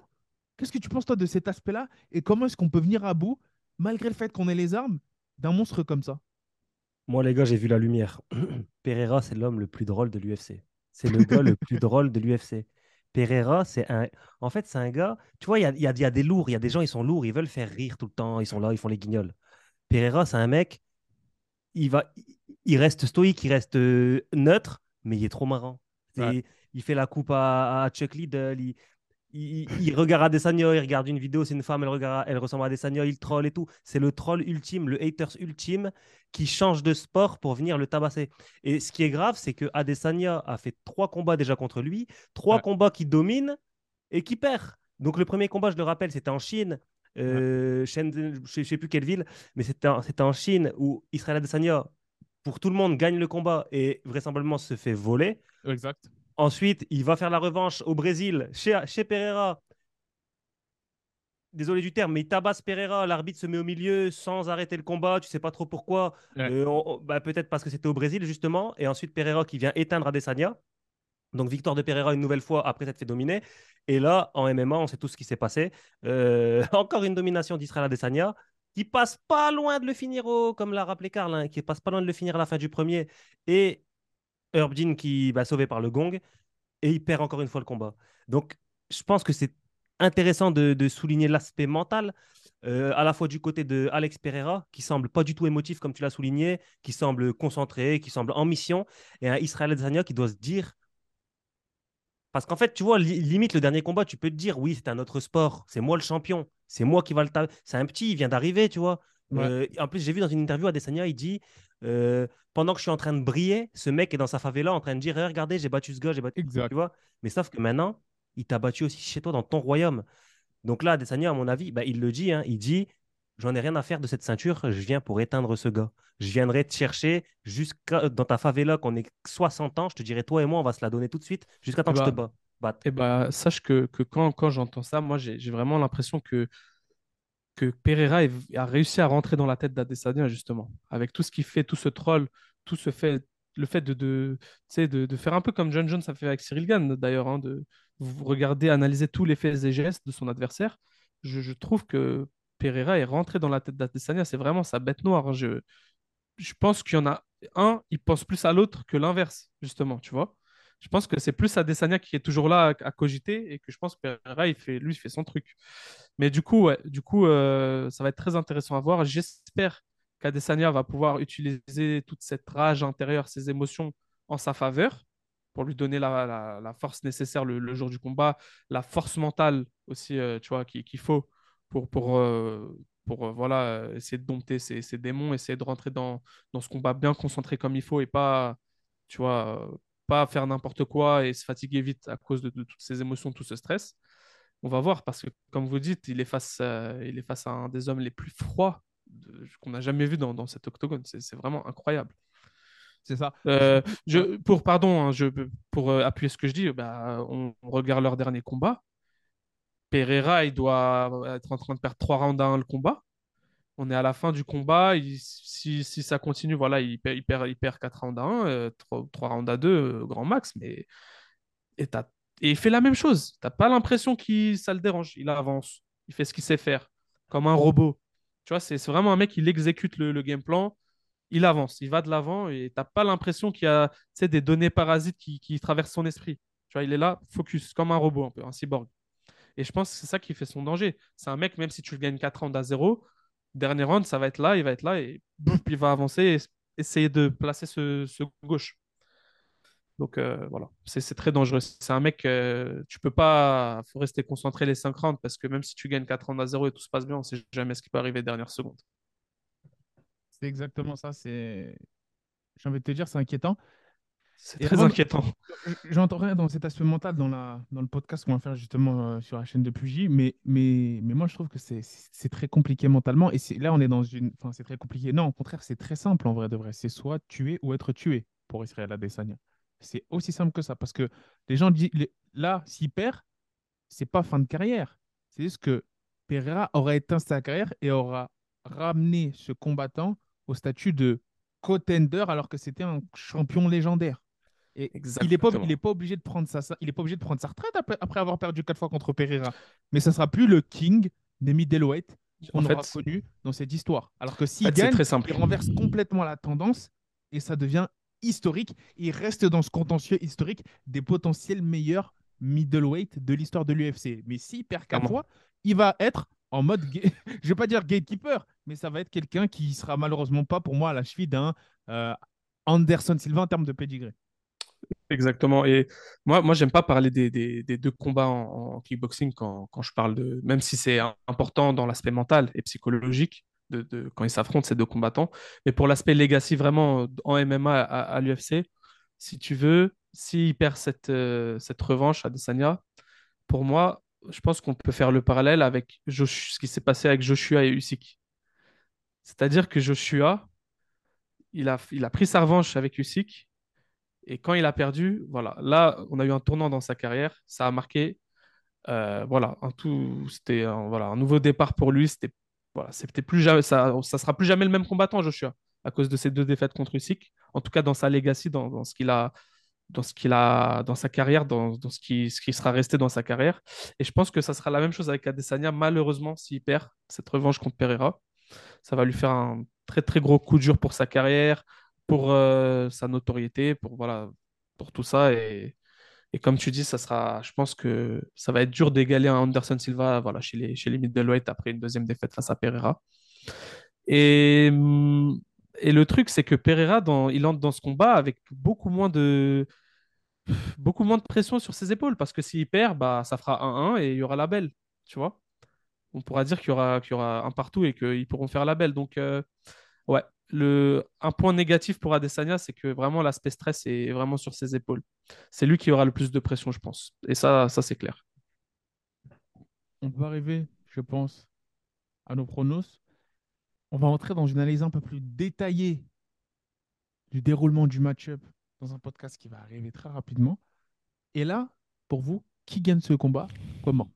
Qu'est-ce que tu penses, toi, de cet aspect-là? Et comment est-ce qu'on peut venir à bout, malgré le fait qu'on ait les armes, d'un monstre comme ça? Moi, les gars, j'ai vu la lumière. Pereira, c'est l'homme le plus drôle de l'UFC. C'est le gars le plus drôle de l'UFC. Pereira, c'est un. En fait, c'est un gars. Tu vois, il y a, il y a- il y a des lourds. Il y a des gens, ils sont lourds. Ils veulent faire rire tout le temps. Ils sont là, ils font les guignols. Pereira, c'est un mec. Il, va... il reste stoïque, il reste euh, neutre, mais il est trop marrant. Ouais. Il fait la coupe à, à Chuck Liddell. Il, il, il regarde Adesanya, il regarde une vidéo, c'est une femme, elle, regarde, elle ressemble à Adesanya, il troll et tout. C'est le troll ultime, le haters ultime qui change de sport pour venir le tabasser. Et ce qui est grave, c'est que Adesanya a fait trois combats déjà contre lui, trois Ouais. combats qui dominent et qui perd. Donc le premier combat, je le rappelle, c'était en Chine. euh, Shenzhen, je ne sais plus quelle ville, mais c'était en, c'était en Chine où Israël Adesanya, pour tout le monde, gagne le combat et vraisemblablement se fait voler. Exact. Ensuite, il va faire la revanche au Brésil, chez, chez Pereira. Désolé du terme, mais il tabasse Pereira. L'arbitre se met au milieu sans arrêter le combat. Tu sais pas trop pourquoi. Ouais. Euh, on- bah, Peut-être parce que c'était au Brésil, justement. Et ensuite, Pereira qui vient éteindre Adesanya. Donc, victoire de Pereira une nouvelle fois après s'être fait dominer. Et là, en MMA, on sait tout ce qui s'est passé. Euh, encore une domination d'Israël Adesanya qui passe pas loin de le finir, au, comme l'a rappelé Karl, hein, qui passe pas loin de le finir à la fin du premier. Et Herb Dean qui va sauver par le gong. Et il perd encore une fois le combat. Donc, je pense que c'est intéressant de, de souligner l'aspect mental, euh, à la fois du côté de Alex Pereira, qui semble pas du tout émotif, comme tu l'as souligné, qui semble concentré, qui semble en mission, et un Israël Adesanya qui doit se dire parce qu'en fait, tu vois, li- limite le dernier combat, tu peux te dire, oui, c'est un autre sport, c'est moi le champion, c'est moi qui va le taper. C'est un petit, il vient d'arriver, tu vois. Ouais. Euh, en plus, j'ai vu dans une interview Adesanya, il dit, euh, pendant que je suis en train de briller, ce mec est dans sa favela en train de dire, Eh, regardez, j'ai battu ce gars, j'ai battu, Exact. tu vois. Mais sauf que maintenant, il t'a battu aussi chez toi, dans ton royaume. Donc là, Adesanya, à mon avis, bah, il le dit, hein, il dit, j'en ai rien à faire de cette ceinture, je viens pour éteindre ce gars. Je viendrai te chercher jusqu'à dans ta favela, qu'on ait 60 ans, je te dirai, toi et moi, on va se la donner tout de suite, jusqu'à temps Eh que je te bah, bats. batte. Et bah, sache que, que quand, quand j'entends ça, moi, j'ai vraiment l'impression que, que Pereira a réussi à rentrer dans la tête d'Adesanya, justement. Avec tout ce qu'il fait, tout ce troll, tout ce fait, le fait de, de, de, de faire un peu comme John Jones a fait avec Cyril Gann, d'ailleurs, hein, de regarder, analyser tous les faits et gestes de son adversaire. Je, je trouve que Pereira est rentré dans la tête d'Adesanya. C'est vraiment sa bête noire. hein. Je, je pense qu'il y en a un, il pense plus à l'autre que l'inverse, justement, tu vois. Je pense que c'est plus Adesanya qui est toujours là à, cogiter et que je pense que Pereira, il fait, lui, il fait son truc. Mais du coup, du coup euh, ça va être très intéressant à voir. J'espère qu'Adesanya va pouvoir utiliser toute cette rage intérieure, ces émotions en sa faveur pour lui donner la, force nécessaire le, jour du combat, la force mentale aussi, euh, tu vois, qu'il faut pour, pour, euh, pour voilà, essayer de dompter ces, ces démons, essayer de rentrer dans, dans ce combat bien concentré comme il faut et pas, tu vois, pas faire n'importe quoi et se fatiguer vite à cause de, de toutes ces émotions, tout ce stress. On va voir parce que, comme vous dites, il est face, euh, il est face à un des hommes les plus froids qu'on a jamais vu dans, dans cet octogone. C'est vraiment incroyable. C'est ça. Euh, je, pour, pardon, hein, je, pour euh, appuyer ce que je dis, bah, on, on regarde leur dernier combat. Pereira, il doit être en train de perdre 3 rounds à 1 le combat. On est à la fin du combat. si, si ça continue, voilà, il perd, il perd, il perd 4 rounds à 1, euh, 3, 3 rounds à 2, euh, grand max. Mais... Et, t'as- et il fait la même chose. Tu n'as pas l'impression que ça le dérange. Il avance. Il fait ce qu'il sait faire. Comme un robot. Tu vois, c'est vraiment un mec, il exécute le, game plan. Il avance. Il va de l'avant. Et tu n'as pas l'impression qu'il y a des données parasites qui, qui traversent son esprit. Tu vois, il est là, focus, comme un robot, un peu, un cyborg. Et je pense que c'est ça qui fait son danger. C'est un mec, même si tu le gagnes 4 rounds à 0, dernier round, ça va être là, il va être là et il va avancer et essayer de placer ce, gauche. Donc euh, voilà, c'est très dangereux. C'est un mec, euh, tu peux pas, rester concentré les 5 rounds parce que même si tu gagnes 4 rounds à 0 et tout se passe bien, on sait jamais ce qui peut arriver dernière seconde. C'est exactement ça. J'ai envie de te dire, c'est inquiétant. C'est très de- inquiétant. J- J'entends rien dans cet aspect mental dans, la, dans le podcast qu'on va faire justement euh, sur la chaîne de Pugy, mais, mais, mais moi je trouve que c'est très compliqué mentalement. Et là, on est dans une. Enfin, c'est très compliqué. Non, au contraire, c'est très simple en vrai de vrai. C'est soit tuer ou être tué pour Israël Adesanya. C'est aussi simple que ça. Parce que les gens disent. les- Là, s'il perd, c'est pas fin de carrière. C'est juste que Pereira aurait éteint sa carrière et aura ramené ce combattant au statut de contender alors que c'était un champion légendaire. Et il n'est pas, il est pas obligé de prendre sa, il est pas obligé de prendre sa retraite après, après avoir perdu quatre fois contre Pereira. Mais ça sera plus le king des middleweight qu'on fait, aura connu dans cette histoire. Alors que s'il en fait, c'est gagne, très simple. il renverse complètement la tendance et ça devient historique. Il reste dans ce contentieux historique des potentiels meilleurs middleweight de l'histoire de l'UFC. Mais s'il perd quatre fois, il va être en mode, je vais pas dire gatekeeper, mais ça va être quelqu'un qui sera malheureusement pas pour moi à la cheville d'un euh, Anderson Silva en termes de pedigree. Exactement. Et moi, moi j'aime pas parler des, des- deux combats en, kickboxing quand, quand je parle de. Même si c'est important dans l'aspect mental et psychologique de, de- quand ils s'affrontent, ces deux combattants. Mais pour l'aspect legacy, vraiment, en MMA à, l'UFC, si tu veux, s'il perd cette, euh, cette revanche à Desania, pour moi, je pense qu'on peut faire le parallèle avec ce qui s'est passé avec Joshua et Usyk. C'est-à-dire que Joshua, il a, il a pris sa revanche avec Usyk. Et quand il a perdu, voilà, là, on a eu un tournant dans sa carrière. Ça a marqué, euh, voilà, un tout, c'était un, voilà, un nouveau départ pour lui. C'était, voilà, c'était plus jamais, ça, ça sera plus jamais le même combattant, Joshua, à cause de ces deux défaites contre Usyk. En tout cas, dans sa legacy, dans, ce qu'il a, dans ce qu'il a dans sa carrière, dans, dans ce, qui, ce qui sera resté dans sa carrière. Et je pense que ça sera la même chose avec Adesanya, malheureusement, s'il perd cette revanche contre Pereira. Ça va lui faire un très très gros coup dur pour sa carrière, pour euh, sa notoriété, pour, voilà, pour tout ça. Et, et comme tu dis, ça sera, je pense que ça va être dur d'égaler un Anderson Silva voilà, chez les, chez les middleweight après une deuxième défaite face à Pereira. Et, hum, et le truc, c'est que Pereira, dans, il entre dans ce combat avec beaucoup moins de, beaucoup moins de pression sur ses épaules parce que s'il perd, bah, ça fera 1-1 et il y aura la belle, tu vois. On pourra dire qu'il y aura, qu'il y aura un partout et qu'ils pourront faire la belle. Donc, euh, ouais, un point négatif pour Adesanya, c'est que vraiment l'aspect stress est vraiment sur ses épaules. C'est lui qui aura le plus de pression, je pense. Et ça, ça c'est clair. On va arriver, je pense, à nos pronos. On va entrer dans une analyse un peu plus détaillée du déroulement du match-up dans un podcast qui va arriver très rapidement. Et là, pour vous, qui gagne ce combat? Comment?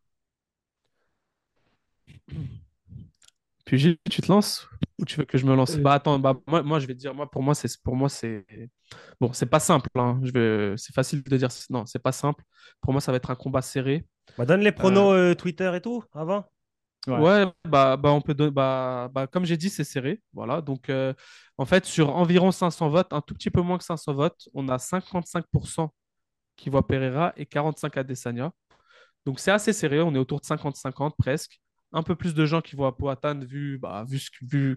Puis Gilles, tu te lances ou tu veux que je me lance? Bah attends, bah, moi, moi je vais te dire, moi pour moi c'est pour moi c'est bon, c'est pas simple. hein. Je vais, c'est facile de dire non, c'est pas simple. Pour moi, ça va être un combat serré. Bah, donne les pronos euh, Twitter et tout avant. Ouais. Ouais, bah, bah on peut bah, bah comme j'ai dit, c'est serré. Voilà. Donc euh, en fait, sur environ 500 votes, un tout petit peu moins que 500 votes, on a 55% qui voient Pereira et 45 Adesanya. Donc c'est assez serré, on est autour de 50-50 presque. Un peu plus de gens qui voient Poatan vu, bah,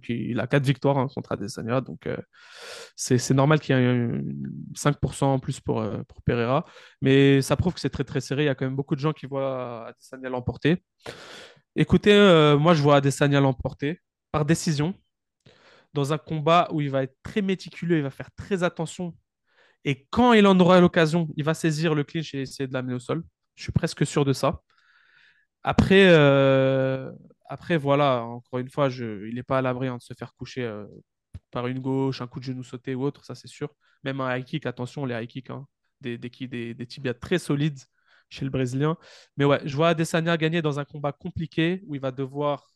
qu'il a 4 victoires hein, contre Adesanya. Donc euh, c'est normal qu'il y ait un- 5% en plus pour, euh, pour Pereira. Mais ça prouve que c'est très très serré. Il y a quand même beaucoup de gens qui voient Adesanya l'emporter. Écoutez, euh, moi je vois Adesanya l'emporter par décision dans un combat où il va être très méticuleux, il va faire très attention. Et quand il en aura l'occasion, il va saisir le clinch et essayer de l'amener au sol. Je suis presque sûr de ça. Après, euh, après voilà, encore une fois, il n'est pas à l'abri hein, de se faire coucher euh, par une gauche, un coup de genou sauté ou autre, ça c'est sûr. Même un high kick, attention, les high kicks, hein, des tibias très solides chez le Brésilien. Mais ouais, je vois Adesanya gagner dans un combat compliqué où il va devoir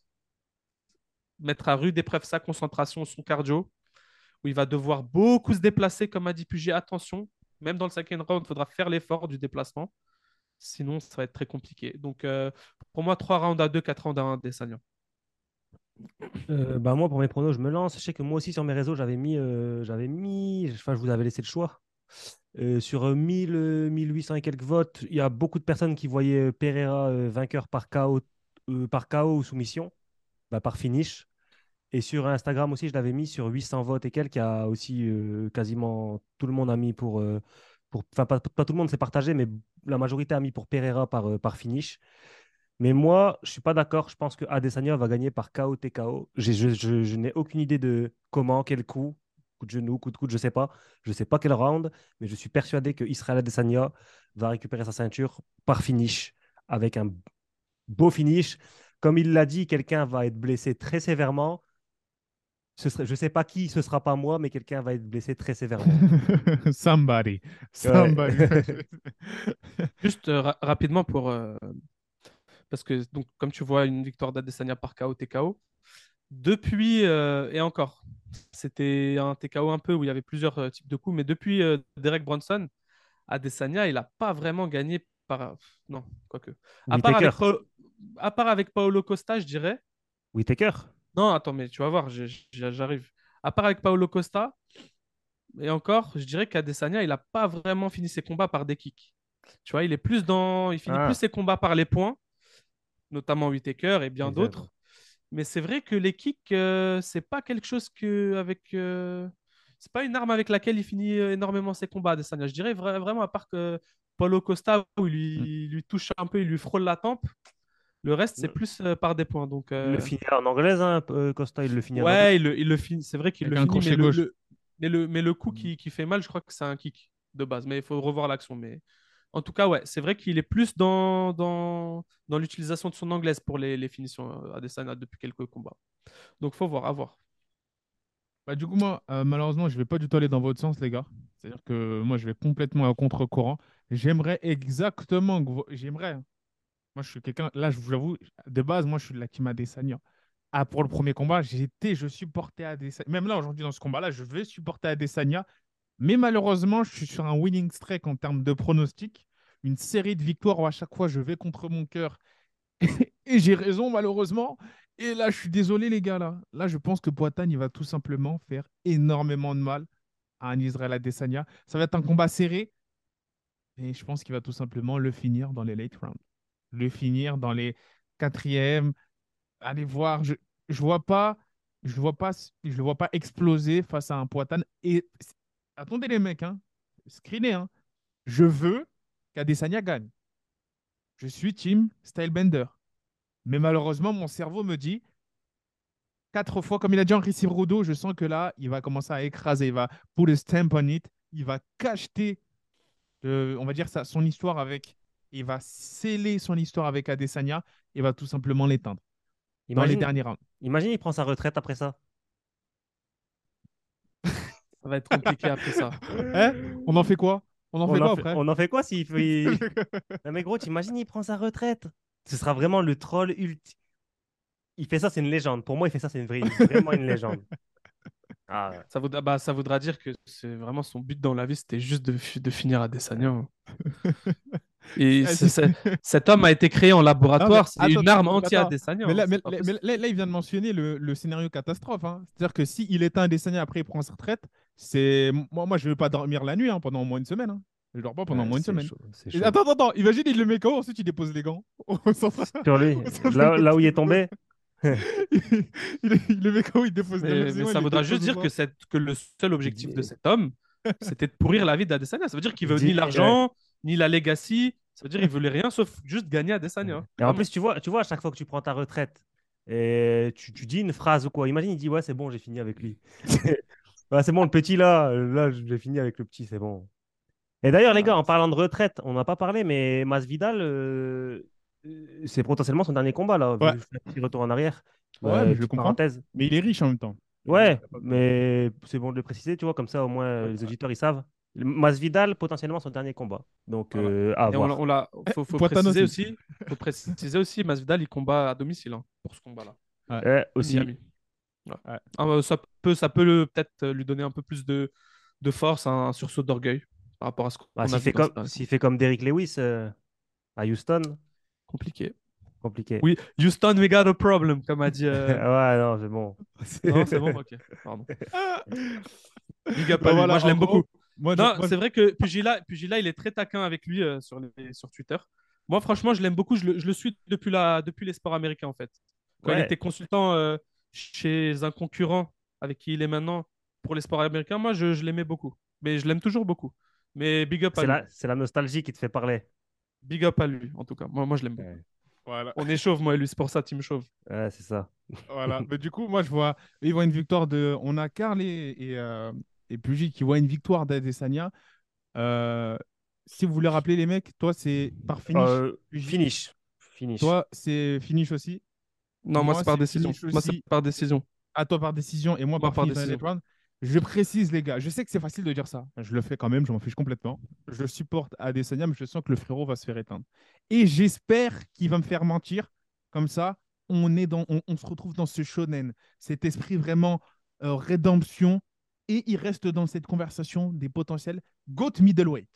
mettre à rude épreuve sa concentration, son cardio, où il va devoir beaucoup se déplacer, comme a dit Puget. Attention, même dans le second round, il faudra faire l'effort du déplacement. Sinon, ça va être très compliqué. Donc, euh, pour moi, 3 rounds à 2, 4 rounds à 1 Adesanya. Euh, bah, moi, pour mes pronos, je me lance. Je sais que moi aussi, sur mes réseaux, j'avais mis, euh, mis, enfin, je vous avais laissé le choix. Euh, sur euh, 1000, euh, 1800 et quelques votes, il y a beaucoup de personnes qui voyaient Pereira vainqueur par KO, par ou soumission, bah, par finish. Et sur Instagram aussi, je l'avais mis sur 800 votes et quelques. Il y a aussi quasiment tout le monde a mis pour. Pas, tout le monde s'est partagé, mais la majorité a mis pour Pereira par, euh, par finish. Mais moi, je suis pas d'accord. Je pense que Adesanya va gagner par KO TKO. Je, je- je n'ai aucune idée de comment, quel coup, coup de genou, coup de coude, je sais pas. Je sais pas quel round, mais je suis persuadé que Israel Adesanya va récupérer sa ceinture par finish avec un beau finish. Comme il l'a dit, quelqu'un va être blessé très sévèrement. Ce serait, je sais pas qui, ce sera pas moi, mais quelqu'un va être blessé très sévèrement. Somebody. Somebody. Juste euh, ra- rapidement pour. euh, parce que, donc, comme tu vois, une victoire d'Adesanya par KO, TKO. Depuis, euh, et encore, c'était un TKO un peu où il y avait plusieurs euh, types de coups, mais depuis euh, Derek Bronson, Adesanya, il n'a pas vraiment gagné par. Non, quoique. À part, avec à part avec Paolo Costa, je dirais. Whittaker. Non, attends, mais tu vas voir, j'arrive. À part avec Paolo Costa, et encore, je dirais qu'Adesanya, il n'a pas vraiment fini ses combats par des kicks. Tu vois, il est plus dans. Il finit Ah. plus ses combats par les points, notamment Whittaker et bien d'autres. Mais c'est vrai que les kicks, euh, c'est pas quelque chose que. Avec, euh, C'est pas une arme avec laquelle il finit euh, énormément ses combats, Adesanya. Je dirais vra- vraiment, à part que Paulo Costa, où il lui, il lui touche un peu, il lui frôle la tempe. Le reste, c'est Mm. plus euh, par des points. Donc, Il euh, le finit en anglaise, hein, euh, Costa, il le finit. Ouais, il le, il le finit. C'est vrai qu'il le finit, mais le, le- mais le, mais le coup qui, qui fait mal, je crois que c'est un kick de base. Mais il faut revoir l'action. Mais en tout cas, ouais, c'est vrai qu'il est plus dans, dans, dans l'utilisation de son anglaise pour les, les finitions euh, Adesanya depuis quelques combats. Donc, faut voir, à voir. Bah, du coup, moi, euh, malheureusement, je vais pas du tout aller dans votre sens, les gars. C'est-à-dire que moi, je vais complètement à contre-courant. J'aimerais exactement que vous... J'aimerais. hein. Moi, je suis quelqu'un... Là, je vous avoue, de base, moi, je suis de la team Adesanya. Ah, pour le premier combat, j'étais, je supportais Adesanya. Même là, aujourd'hui, dans ce combat-là, je vais supporter Adesanya. Mais malheureusement, je suis sur un winning streak en termes de pronostic. Une série de victoires où à chaque fois je vais contre mon cœur. Et j'ai raison, malheureusement. Et là, je suis désolé, les gars. Là, là je pense que Poitin, il va tout simplement faire énormément de mal à un Israël Adesanya. Ça va être un combat serré. Et je pense qu'il va tout simplement le finir dans les late rounds. Le finir dans les quatrièmes. Allez voir. Je ne vois pas. Je vois pas, je le vois pas exploser face à un Poitin. Et attendez les mecs, hein, screenez, hein. je veux qu'Adesanya gagne. Je suis team Stylebender. Mais malheureusement, mon cerveau me dit, quatre fois, comme il a dit Henri Rodo, je sens que là, il va commencer à écraser, il va put a stamp on it, il va cacheter, euh, on va dire, ça, son histoire avec, il va sceller son histoire avec Adesanya et va tout simplement l'éteindre dans les derniers rounds. Imagine, il prend sa retraite après ça. Ça va être compliqué après ça. Hein? On en fait quoi? On en On fait en quoi fait, après on en fait quoi s'il fait. non, mais gros, t'imagines, il prend sa retraite. Ce sera vraiment le troll ultime. Il fait ça, c'est une légende. Pour moi, il fait ça, c'est une vraie... vraiment une légende. Ah, ouais. Ça voudra, bah, ça voudra dire que c'est vraiment son but dans la vie, c'était juste de, fi- de finir à. Et Ah, cet homme a été créé en laboratoire, c'est une arme attends, anti attends. Adesanya. Mais là, mais- là- là, il vient de mentionner le, le scénario catastrophe. hein. C'est-à-dire que s'il éteint Adesanya après il prend sa retraite, c'est moi, moi je ne vais pas dormir la nuit hein, pendant au moins une semaine. hein. Je ne dors pas pendant au Ouais, moins une semaine. chaud, Et. Attends, attends, attends, imagine, il le met KO, ensuite il dépose les gants. Sur lui, là, là où il est tombé. il, il le met KO, il dépose les gants. ça voudra juste dire que, cette- que le seul objectif de cet homme, c'était de pourrir la vie d'Adesanya. Ça veut dire qu'il veut ni l'argent, ni la legacy. Ça veut dire qu'il voulait rien sauf juste gagner Adesanya. Et en plus, tu vois, tu vois, à chaque fois que tu prends ta retraite, et tu, tu dis une phrase ou quoi, imagine, il dit Ouais, c'est bon, j'ai fini avec lui. Ouais, c'est bon, le petit là, là, j'ai fini avec le petit, c'est bon. Et d'ailleurs, les gars, en parlant de retraite, on n'a pas parlé, mais Masvidal, euh, euh, c'est potentiellement son dernier combat là. Ouais. Je fais un petit retour en arrière. Ouais, Euh, mais je le petite comprends. parenthèse. Mais il est riche en même temps. Ouais, mais c'est bon de le préciser, tu vois, comme ça au moins les auditeurs ils savent. Masvidal, potentiellement son dernier combat. Donc, Voilà. euh, à voir. on l'a, faut, préciser aussi. aussi, faut préciser aussi, Masvidal, il combat à domicile hein, pour ce combat-là. Euh, aussi. Miami. Ouais. Ouais. Ah, bah, ça peut, ça peut le- peut-être lui donner un peu plus de, de force, un sursaut d'orgueil par rapport à ce qu'on Bah, a s'il fait, comme, fait comme Derrick Lewis euh, à Houston, Compliqué. compliqué. Oui, Houston, we got a problem, comme a dit. euh, ouais, non, c'est bon. Non, c'est bon, ok. Pardon. Big up Bah voilà, Moi, je l'aime gros, beaucoup. Moi, Non, moi, c'est vrai que Pugila, Pugila, il est très taquin avec lui euh, sur, les- sur Twitter. Moi, franchement, je l'aime beaucoup. Je le, je le suis depuis, la, depuis les sports américains, en fait. Quand il était consultant euh, chez un concurrent avec qui il est maintenant pour les sports américains, moi, je, je l'aimais beaucoup. Mais je l'aime toujours beaucoup. Mais big up à C'est lui. la, c'est la nostalgie qui te fait parler. Big up à lui, en tout cas. Moi, moi je l'aime beaucoup. Ouais, voilà. On est chauve, moi et lui, c'est pour ça, team chauve. Ouais, c'est ça. Voilà. Mais du coup, moi, je vois, ils voient une victoire de. On a Carl et, et, euh, et Pugy qui voient une victoire d'Adesanya. Euh, si vous voulez rappeler les mecs, toi, c'est par finish. Euh, finish. Finish. Toi, c'est finish aussi. Non, moi, Moi, c'est par décision. Moi, c'est aussi. par décision. À toi par décision et moi, Moi, par, décision. Je précise, les gars, je sais que c'est facile de dire ça. Je le fais quand même, je m'en fiche complètement. Je supporte Adesanya, mais je sens que le frérot va se faire éteindre. Et j'espère qu'il va me faire mentir. Comme ça, on, est dans, on, on se retrouve dans ce shonen, cet esprit vraiment euh, rédemption. Et il reste dans cette conversation des potentiels GOAT middleweight.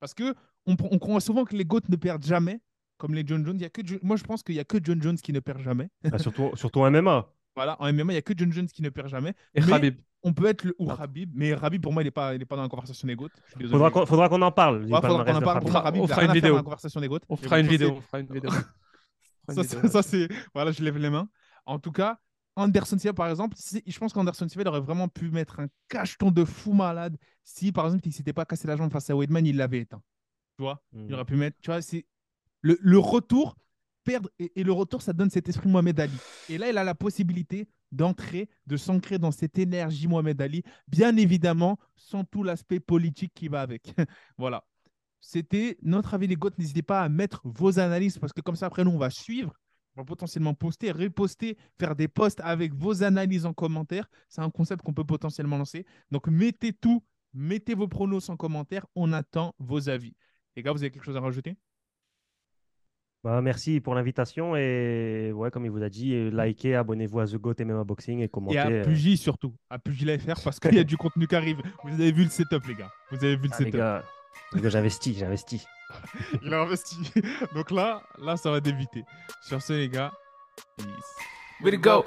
Parce que on, on croit souvent que les GOAT ne perdent jamais, comme les John Jones. Il y a que, moi, je pense qu'il n'y a que John Jones qui ne perd jamais. Ah, surtout, surtout en MMA. Voilà, en MMA, il n'y a que John Jones qui ne perd jamais. Et Khabib. On peut être le ou Attends. Khabib, mais Khabib pour moi il n'est pas, il est pas dans la conversation des GOAT. Faudra qu'on, faudra qu'on en parle. Ouais, faudra qu'on en parle. Pour On fera une vidéo. dans la conversation des GOAT. On fera une vidéo. On fera une vidéo. Ça, c'est. Voilà, je lève les mains. En tout cas, Anderson Silva, par exemple, je pense qu'Anderson Silva il aurait vraiment pu mettre un cacheton de fou malade si, par exemple, il ne s'était pas cassé la jambe face à Weidman, il l'avait éteint. Tu vois? Mm. Il aurait pu mettre. Tu vois, c'est. Le, le retour, perdre. Et, et le retour, ça donne cet esprit Mohamed Ali. Et là, il a la possibilité d'entrer, de s'ancrer dans cette énergie Mohamed Ali, bien évidemment, sans tout l'aspect politique qui va avec. voilà. C'était notre avis des GOAT. N'hésitez pas à mettre vos analyses parce que comme ça, après, nous, on va suivre potentiellement poster, reposter, faire des posts avec vos analyses en commentaire. C'est un concept qu'on peut potentiellement lancer. Donc mettez tout, mettez vos pronos en commentaire. On attend vos avis. Les gars, vous avez quelque chose à rajouter? Bah, merci pour l'invitation et ouais, comme il vous a dit, likez, abonnez-vous à The Goat et même Boxing et commentez. Et à euh, Pugy surtout, à Pugy parce qu'il y a du contenu qui arrive. Vous avez vu le setup les gars, vous avez vu le ah, setup j'investis, j'investis. Il a investi. Donc là, là, ça va déviter. Sur ce, les gars, peace. Way to go.